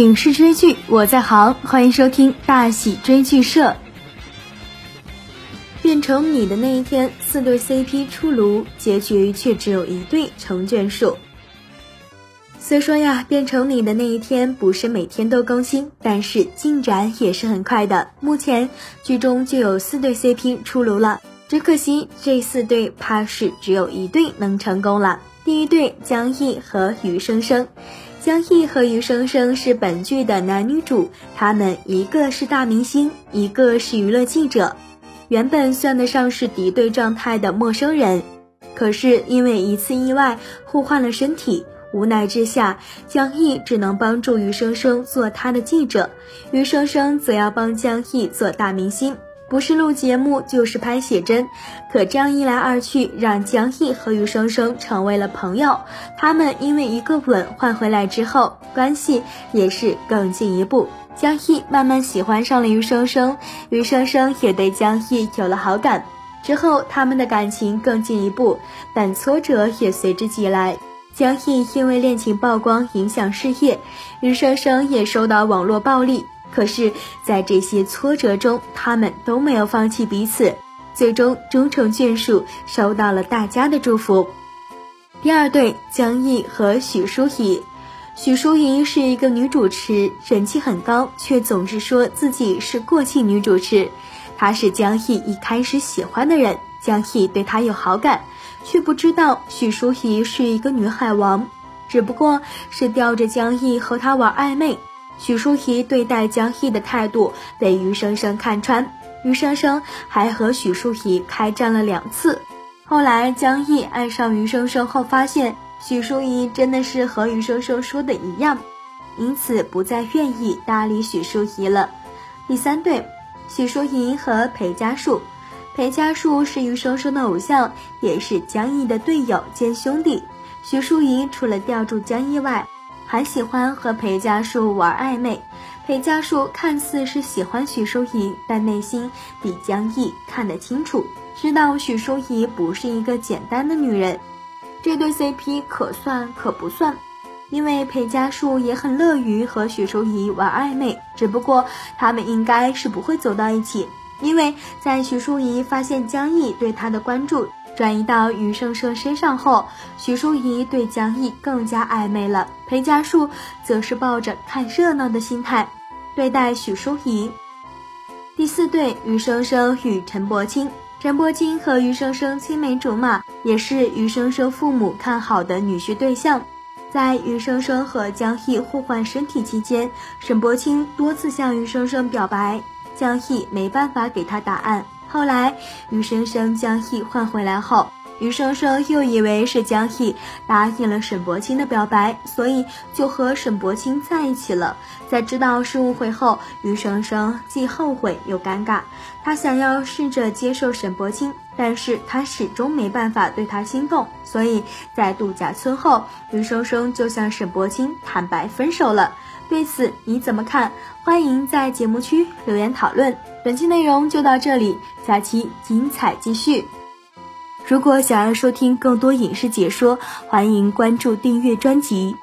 影视追剧我在行，欢迎收听大喜追剧社。变成你的那一天，四对 CP 出炉，结局却只有一对成眷属。虽说呀，变成你的那一天不是每天都更新，但是进展也是很快的。目前剧中就有四对 CP 出炉了，只可惜这四对怕是只有一对能成功了。第一对江毅和余生生。江毅和余生生是本剧的男女主，他们一个是大明星，一个是娱乐记者，原本算得上是敌对状态的陌生人，可是因为一次意外互换了身体，无奈之下，江毅只能帮助余生生做他的记者，余生生则要帮江毅做大明星。不是录节目就是拍写真，可这样一来二去，让江毅和余生生成为了朋友。他们因为一个吻换回来之后，关系也是更进一步。江毅慢慢喜欢上了余生生，余生生也对江毅有了好感。之后他们的感情更进一步，但挫折也随之即来。江毅因为恋情曝光影响事业，余生生也受到网络暴力。可是，在这些挫折中，他们都没有放弃彼此，最终终成眷属，收到了大家的祝福。第二对江毅和许淑怡，许淑怡是一个女主持，人气很高，却总是说自己是过气女主持。她是江毅一开始喜欢的人，江毅对她有好感，却不知道许淑怡是一个女海王，只不过是吊着江毅和她玩暧昧。许淑怡对待江毅的态度被余生生看穿，余生生还和许淑怡开战了两次。后来江毅爱上余生生后，发现许淑怡真的是和余生生说的一样，因此不再愿意搭理许淑怡了。第三对，许淑怡和裴家树，裴家树是余生生的偶像，也是江毅的队友兼兄弟。许淑怡除了吊住江毅外，还喜欢和裴家树玩暧昧，裴家树看似是喜欢许淑怡，但内心比江毅看得清楚，知道许淑怡不是一个简单的女人。这对 CP 可算可不算，因为裴家树也很乐于和许淑怡玩暧昧，只不过他们应该是不会走到一起，因为在许淑怡发现江毅对她的关注。转移到余生生身上后，许淑怡对江毅更加暧昧了。裴家树则是抱着看热闹的心态对待许淑怡。第四对，余生生与陈柏青。陈柏青和余生生青梅竹马，也是余生生父母看好的女婿对象。在余生生和江毅互换身体期间，沈柏青多次向余生生表白，江毅没办法给他答案。后来，余生生将毅换回来后，余生生又以为是江毅答应了沈柏青的表白，所以就和沈柏青在一起了。在知道是误会后，余生生既后悔又尴尬。他想要试着接受沈柏青，但是他始终没办法对他心动，所以在度假村后，余生生就向沈柏青坦白分手了。对此你怎么看？欢迎在节目区留言讨论。本期内容就到这里，下期精彩继续。如果想要收听更多影视解说，欢迎关注订阅专辑。